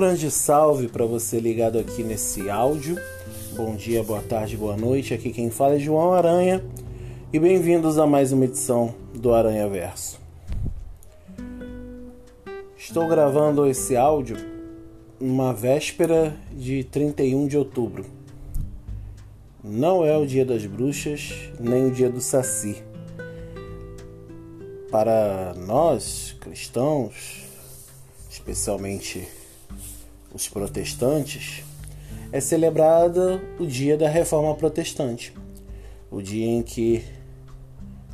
grande salve para você ligado aqui nesse áudio. Bom dia, boa tarde, boa noite. Aqui quem fala é João Aranha e bem-vindos a mais uma edição do Aranha Verso. Estou gravando esse áudio numa véspera de 31 de outubro. Não é o dia das bruxas, nem o dia do Saci. Para nós, cristãos, especialmente os protestantes, é celebrado o dia da Reforma Protestante, o dia em que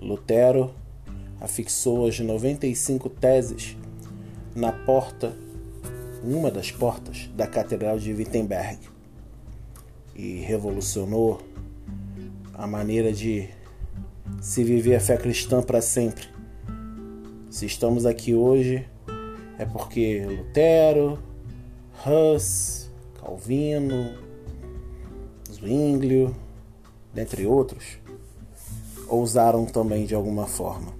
Lutero afixou as 95 teses na porta, uma das portas da Catedral de Wittenberg e revolucionou a maneira de se viver a fé cristã para sempre. Se estamos aqui hoje é porque Lutero, Hus, Calvino, Zwinglio, dentre outros, ousaram também de alguma forma.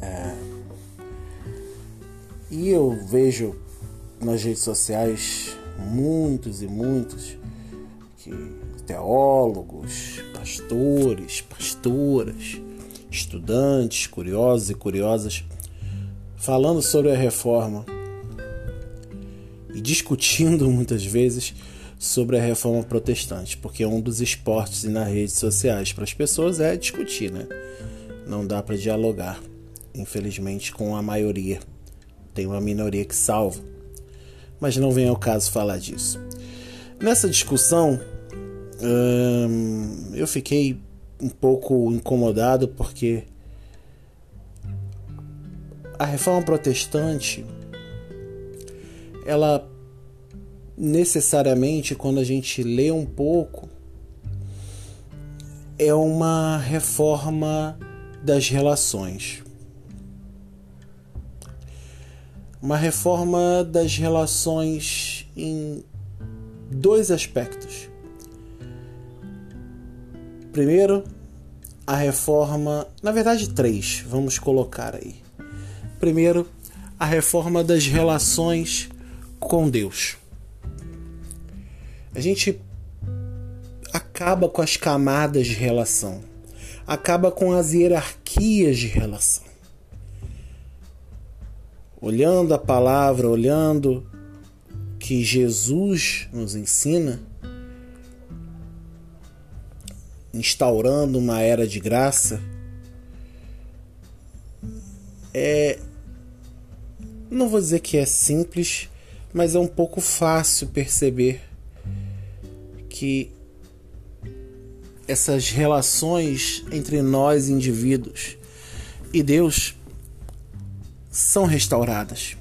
É... E eu vejo nas redes sociais muitos e muitos que teólogos, pastores, pastoras, estudantes, curiosos e curiosas falando sobre a reforma discutindo muitas vezes sobre a reforma protestante, porque um dos esportes nas redes sociais para as pessoas é discutir, né? Não dá para dialogar, infelizmente, com a maioria tem uma minoria que salva. Mas não vem ao caso falar disso. Nessa discussão, hum, eu fiquei um pouco incomodado porque a reforma protestante ela necessariamente quando a gente lê um pouco é uma reforma das relações uma reforma das relações em dois aspectos. Primeiro, a reforma, na verdade, três, vamos colocar aí. Primeiro, a reforma das relações com Deus. A gente acaba com as camadas de relação, acaba com as hierarquias de relação. Olhando a palavra, olhando que Jesus nos ensina, instaurando uma era de graça, é não vou dizer que é simples, mas é um pouco fácil perceber que essas relações entre nós indivíduos e Deus são restauradas.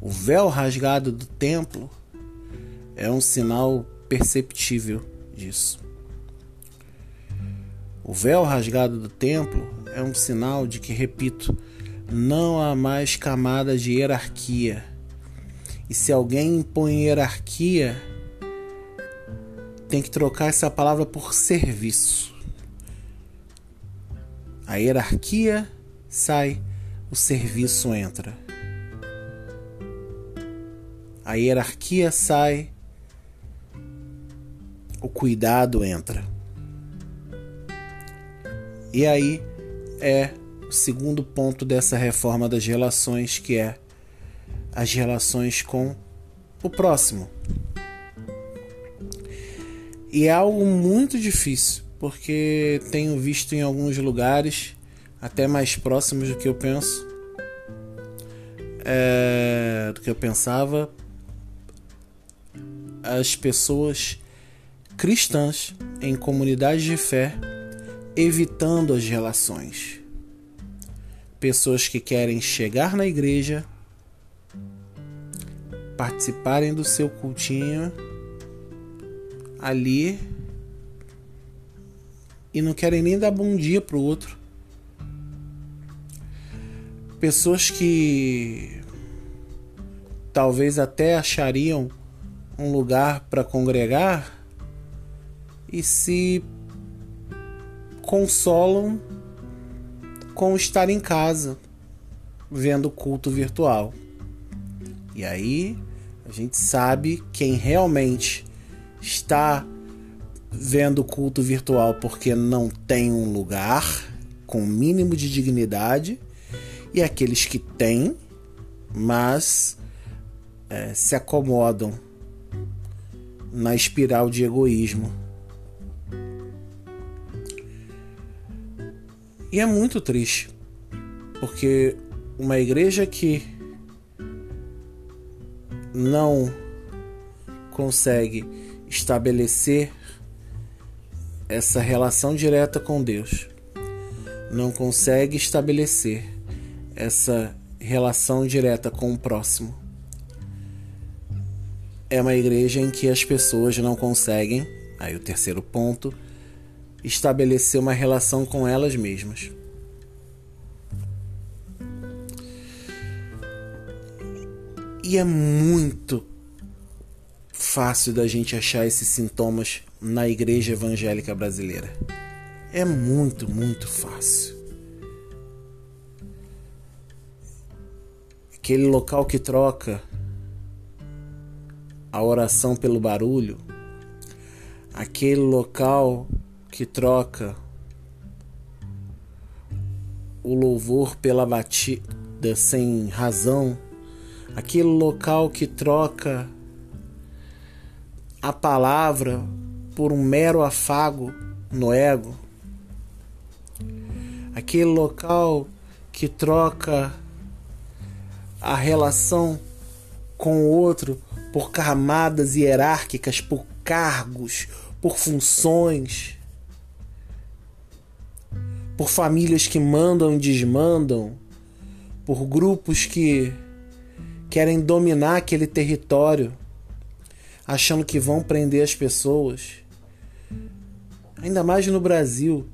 O véu rasgado do templo é um sinal perceptível disso. O véu rasgado do templo é um sinal de que, repito, não há mais camadas de hierarquia. E se alguém impõe hierarquia, tem que trocar essa palavra por serviço. A hierarquia sai o serviço entra. A hierarquia sai, o cuidado entra. E aí é o segundo ponto dessa reforma das relações, que é as relações com o próximo. E é algo muito difícil, porque tenho visto em alguns lugares até mais próximos do que eu penso, é, do que eu pensava, as pessoas cristãs em comunidades de fé evitando as relações. Pessoas que querem chegar na igreja, participarem do seu cultinho ali e não querem nem dar bom dia pro outro pessoas que talvez até achariam um lugar para congregar e se consolam com estar em casa vendo culto virtual. E aí a gente sabe quem realmente está vendo culto virtual porque não tem um lugar com o mínimo de dignidade e aqueles que têm, mas é, se acomodam na espiral de egoísmo. E é muito triste, porque uma igreja que não consegue estabelecer essa relação direta com Deus, não consegue estabelecer essa relação direta com o próximo. É uma igreja em que as pessoas não conseguem, aí o terceiro ponto, estabelecer uma relação com elas mesmas. E é muito fácil da gente achar esses sintomas na igreja evangélica brasileira. É muito, muito fácil. Aquele local que troca a oração pelo barulho, aquele local que troca o louvor pela batida sem razão, aquele local que troca a palavra por um mero afago no ego, aquele local que troca a relação com o outro por camadas hierárquicas, por cargos, por funções por famílias que mandam e desmandam, por grupos que querem dominar aquele território, achando que vão prender as pessoas. Ainda mais no Brasil,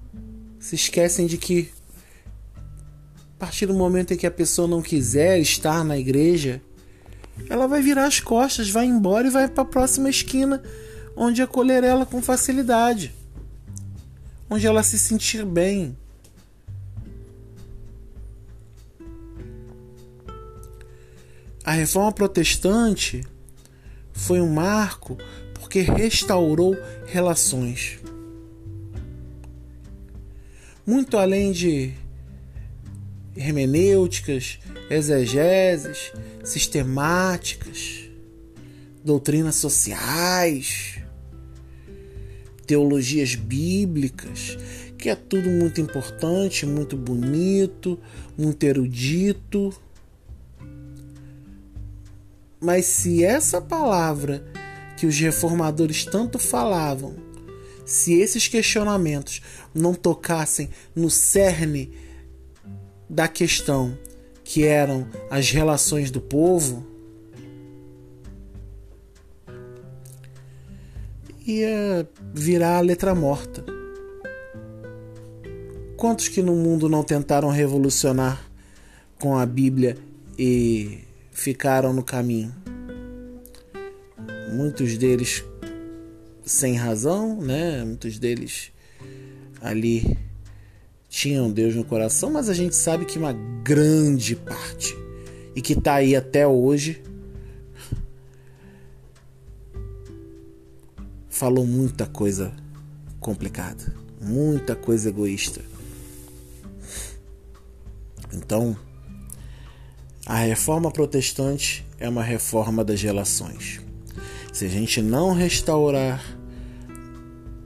se esquecem de que a partir do momento em que a pessoa não quiser estar na igreja, ela vai virar as costas, vai embora e vai para a próxima esquina, onde acolher ela com facilidade, onde ela se sentir bem. A reforma protestante foi um marco porque restaurou relações. Muito além de hermenêuticas, exegeses, sistemáticas, doutrinas sociais, teologias bíblicas, que é tudo muito importante, muito bonito, muito erudito mas se essa palavra que os reformadores tanto falavam, se esses questionamentos não tocassem no cerne da questão, que eram as relações do povo, ia virar a letra morta. Quantos que no mundo não tentaram revolucionar com a Bíblia e ficaram no caminho. Muitos deles sem razão, né? Muitos deles ali tinham Deus no coração, mas a gente sabe que uma grande parte e que está aí até hoje falou muita coisa complicada, muita coisa egoísta. Então, a reforma protestante é uma reforma das relações. Se a gente não restaurar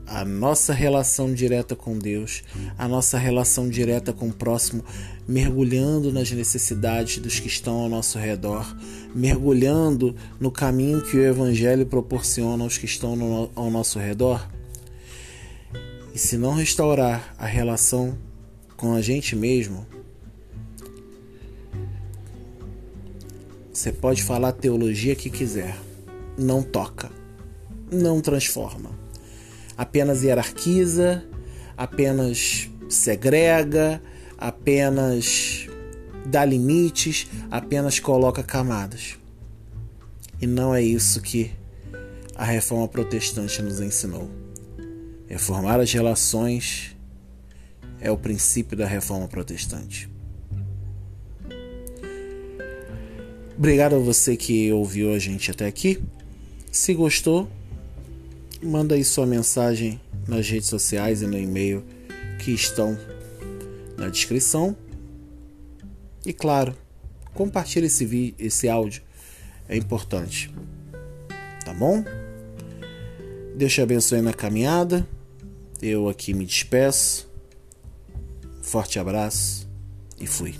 a nossa relação direta com Deus, a nossa relação direta com o próximo, mergulhando nas necessidades dos que estão ao nosso redor, mergulhando no caminho que o Evangelho proporciona aos que estão no, ao nosso redor. E se não restaurar a relação com a gente mesmo, Você pode falar teologia que quiser, não toca, não transforma. Apenas hierarquiza, apenas segrega, apenas dá limites, apenas coloca camadas. E não é isso que a reforma protestante nos ensinou. Reformar as relações é o princípio da reforma protestante. Obrigado a você que ouviu a gente até aqui. Se gostou, manda aí sua mensagem nas redes sociais e no e-mail que estão na descrição. E claro, compartilhe esse vídeo, esse áudio. É importante. Tá bom? Deus te abençoe na caminhada. Eu aqui me despeço. Forte abraço e fui.